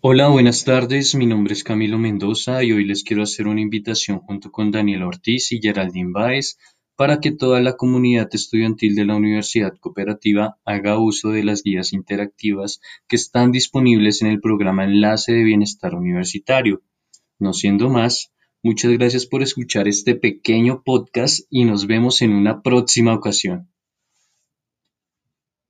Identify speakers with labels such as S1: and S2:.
S1: Hola, buenas tardes. Mi nombre es Camilo Mendoza y hoy les quiero hacer una invitación junto con Daniel Ortiz y Geraldine Báez para que toda la comunidad estudiantil de la Universidad Cooperativa haga uso de las guías interactivas que están disponibles en el programa Enlace de Bienestar Universitario. No siendo más, muchas gracias por escuchar este pequeño podcast y nos vemos en una próxima ocasión.